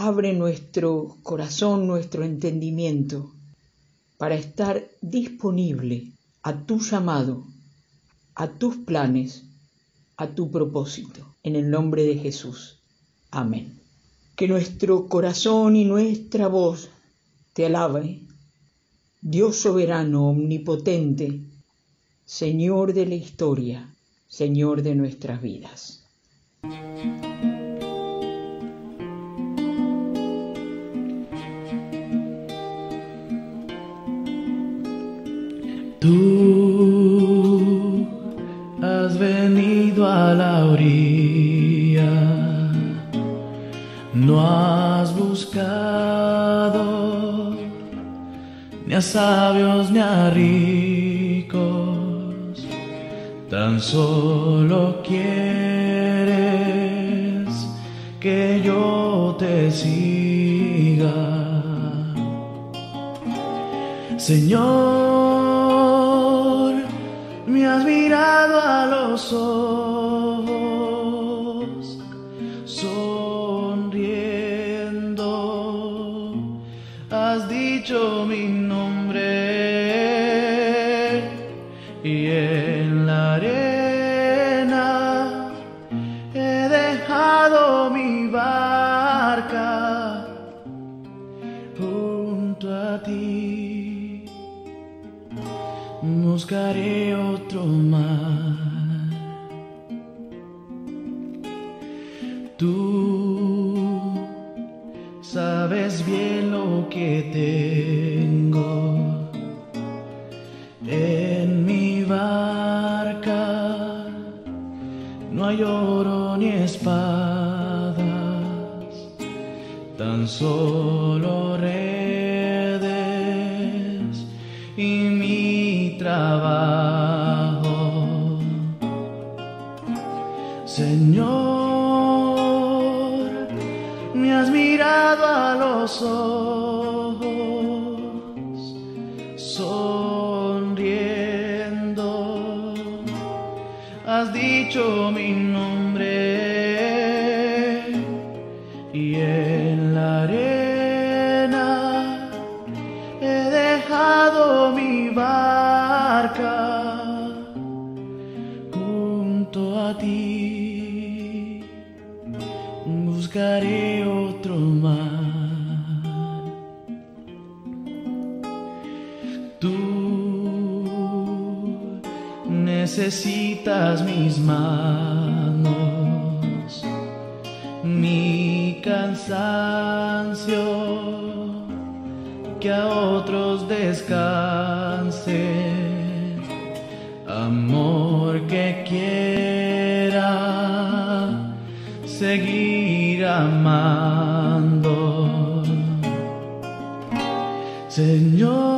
Abre nuestro corazón, nuestro entendimiento, para estar disponible a tu llamado, a tus planes, a tu propósito. En el nombre de Jesús. Amén. Que nuestro corazón y nuestra voz te alabe. Dios soberano, omnipotente, Señor de la historia, Señor de nuestras vidas. Tú has venido a la orilla, no has buscado ni a sabios ni a ricos, tan solo quieres que yo te siga. Señor, los ojos, sonriendo, has dicho mi nombre y en la arena he dejado mi barca junto a ti. Buscaré otro mar. No hay oro ni espadas, tan solo redes y mi trabajo. Señor, me has mirado a los ojos, has dicho mi nombre necesitas mis manos, mi cansancio, que a otros descanse, amor que quiera seguir amando. Señor,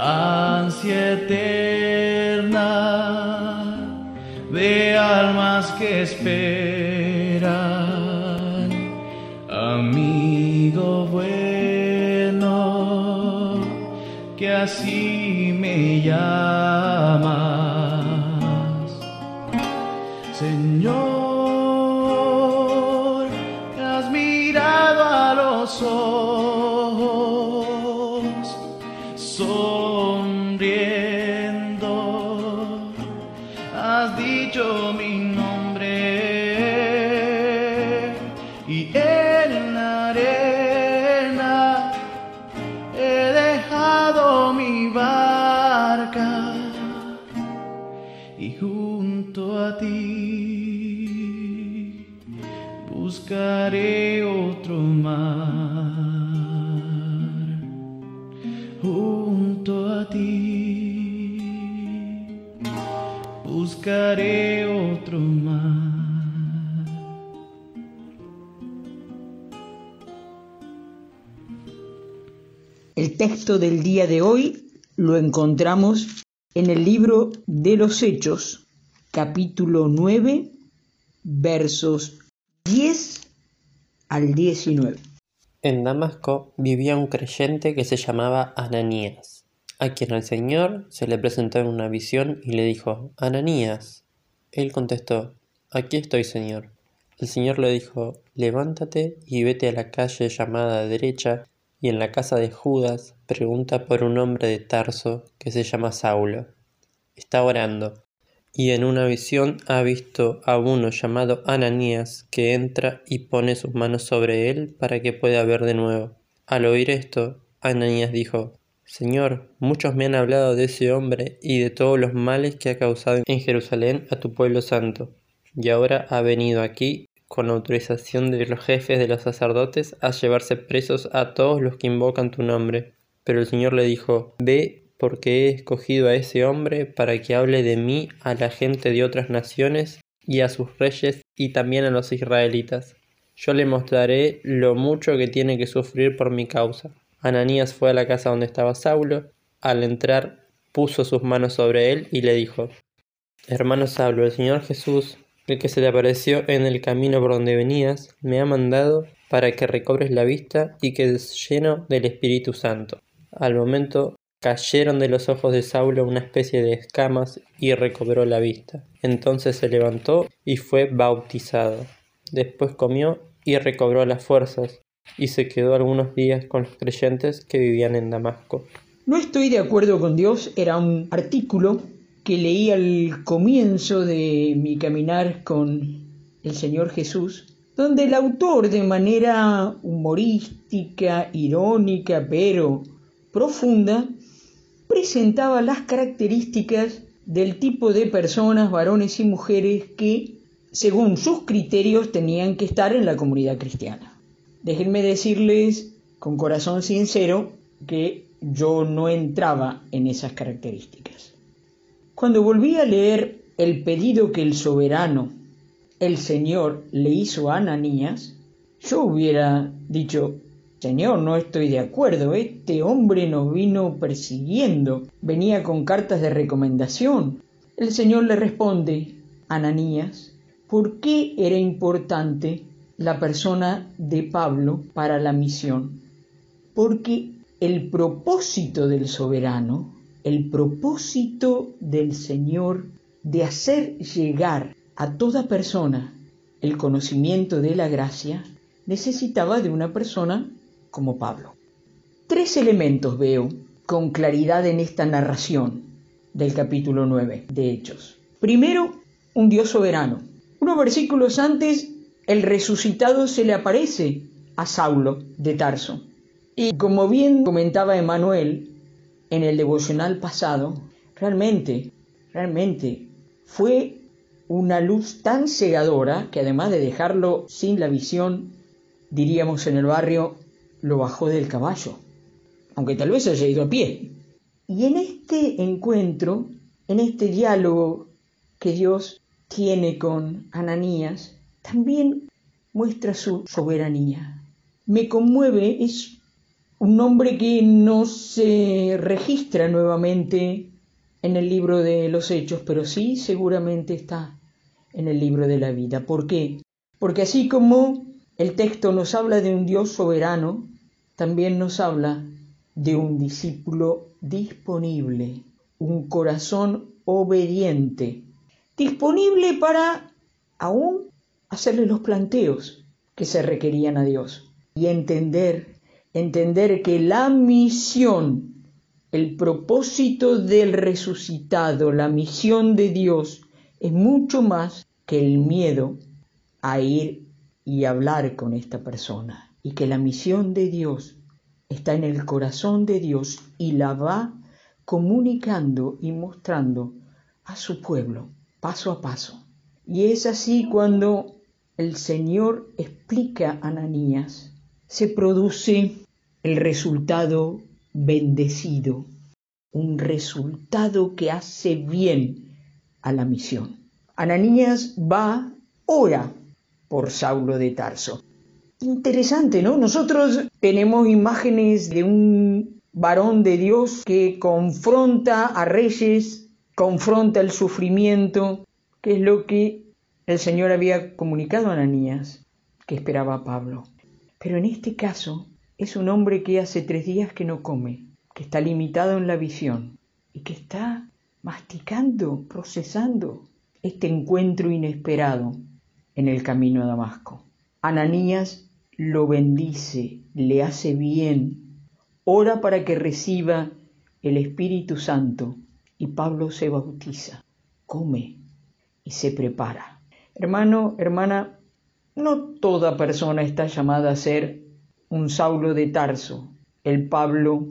ansia eterna de almas que esperan, amigo bueno, que así me llamas, Señor, buscaré otro mar. Junto a ti buscaré otro mar. El texto del día de hoy lo encontramos en el libro de los Hechos, capítulo 9, versos 10 al 19. En Damasco vivía un creyente que se llamaba Ananías, a quien el Señor se le presentó en una visión y le dijo, Ananías. Él contestó, Aquí estoy, Señor. El Señor le dijo, Levántate y vete a la calle llamada derecha y en la casa de Judas pregunta por un hombre de Tarso que se llama Saulo. Está orando, y en una visión ha visto a uno llamado Ananías que entra y pone sus manos sobre él para que pueda ver de nuevo. Al oír esto, Ananías dijo, Señor, muchos me han hablado de ese hombre y de todos los males que ha causado en Jerusalén a tu pueblo santo, y ahora ha venido aquí con autorización de los jefes de los sacerdotes, a llevarse presos a todos los que invocan tu nombre. Pero el Señor le dijo, Ve, porque he escogido a ese hombre para que hable de mí a la gente de otras naciones y a sus reyes y también a los israelitas. Yo le mostraré lo mucho que tiene que sufrir por mi causa. Ananías fue a la casa donde estaba Saulo. Al entrar, puso sus manos sobre él y le dijo, Hermano Saulo, el Señor Jesús, el que se te apareció en el camino por donde venías, me ha mandado para que recobres la vista y quedes lleno del Espíritu Santo. Al momento cayeron de los ojos de Saulo una especie de escamas y recobró la vista. Entonces se levantó y fue bautizado. Después comió y recobró las fuerzas y se quedó algunos días con los creyentes que vivían en Damasco. No estoy de acuerdo con Dios era un artículo que leí al comienzo de mi caminar con el Señor Jesús, donde el autor de manera humorística, irónica, pero profunda, presentaba las características del tipo de personas, varones y mujeres que, según sus criterios, tenían que estar en la comunidad cristiana. Déjenme decirles con corazón sincero que yo no entraba en esas características. Cuando volví a leer el pedido que el soberano, el Señor, le hizo a Ananías, yo hubiera dicho, Señor, no estoy de acuerdo, este hombre nos vino persiguiendo, venía con cartas de recomendación. El Señor le responde, Ananías, ¿por qué era importante la persona de Pablo para la misión? Porque el propósito del soberano el propósito del Señor de hacer llegar a toda persona el conocimiento de la gracia necesitaba de una persona como Pablo. Tres elementos veo con claridad en esta narración del capítulo 9 de Hechos. Primero, un Dios soberano. Unos versículos antes, el resucitado se le aparece a Saulo de Tarso. Y como bien comentaba Emanuel, en el devocional pasado, realmente, realmente fue una luz tan cegadora que además de dejarlo sin la visión, diríamos en el barrio, lo bajó del caballo, aunque tal vez haya ido a pie. Y en este encuentro, en este diálogo que Dios tiene con Ananías, también muestra su soberanía. Me conmueve, es un nombre que no se registra nuevamente en el libro de los hechos, pero sí seguramente está en el libro de la vida. ¿Por qué? Porque así como el texto nos habla de un Dios soberano, también nos habla de un discípulo disponible, un corazón obediente, disponible para aún hacerle los planteos que se requerían a Dios y entender entender que la misión, el propósito del resucitado, la misión de Dios es mucho más que el miedo a ir y hablar con esta persona y que la misión de Dios está en el corazón de Dios y la va comunicando y mostrando a su pueblo paso a paso. Y es así cuando el Señor explica a Ananías, se produce el resultado bendecido, un resultado que hace bien a la misión. Ananías va, ora por Saulo de Tarso. Interesante, ¿no? Nosotros tenemos imágenes de un varón de Dios que confronta a reyes, confronta el sufrimiento, que es lo que el Señor había comunicado a Ananías, que esperaba a Pablo. Pero en este caso es un hombre que hace tres días que no come, que está limitado en la visión y que está masticando, procesando este encuentro inesperado en el camino a Damasco. Ananías lo bendice, le hace bien, ora para que reciba el Espíritu Santo. Y Pablo se bautiza, come y se prepara. Hermano, hermana, no toda persona está llamada a ser un Saulo de Tarso, el Pablo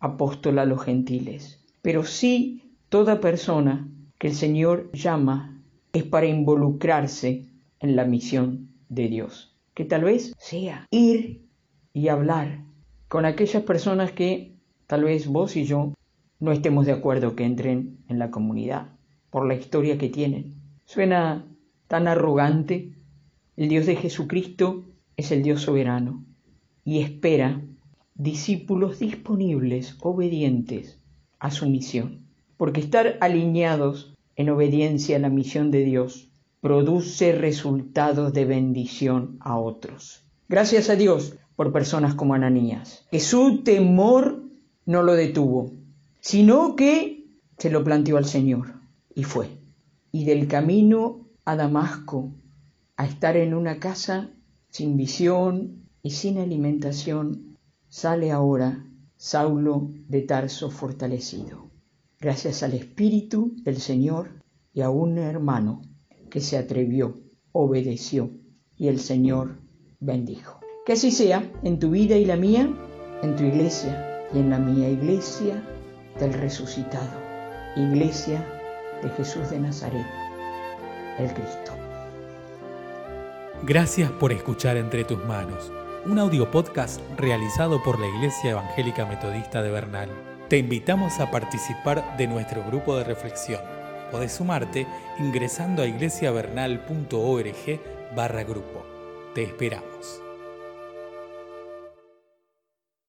apóstol a los gentiles, pero sí toda persona que el Señor llama es para involucrarse en la misión de Dios que tal vez sea ir y hablar con aquellas personas que tal vez vos y yo no estemos de acuerdo que entren en la comunidad por la historia que tienen. Suena tan arrogante. El Dios de Jesucristo es el Dios soberano y espera discípulos disponibles, obedientes a su misión. Porque estar alineados en obediencia a la misión de Dios produce resultados de bendición a otros. Gracias a Dios por personas como Ananías, que su temor no lo detuvo, sino que se lo planteó al Señor y fue. Y del camino a Damasco, a estar en una casa sin visión y sin alimentación, sale ahora Saulo de Tarso fortalecido, gracias al Espíritu del Señor y a un hermano que se atrevió, obedeció y el Señor bendijo. Que así sea en tu vida y la mía, en tu iglesia y en la mía iglesia del resucitado, iglesia de Jesús de Nazaret, el Cristo. Gracias por escuchar Entre tus manos, un audio podcast realizado por la Iglesia Evangélica Metodista de Bernal. Te invitamos a participar de nuestro grupo de reflexión Podés sumarte ingresando a iglesiavernal.org barra grupo. Te esperamos.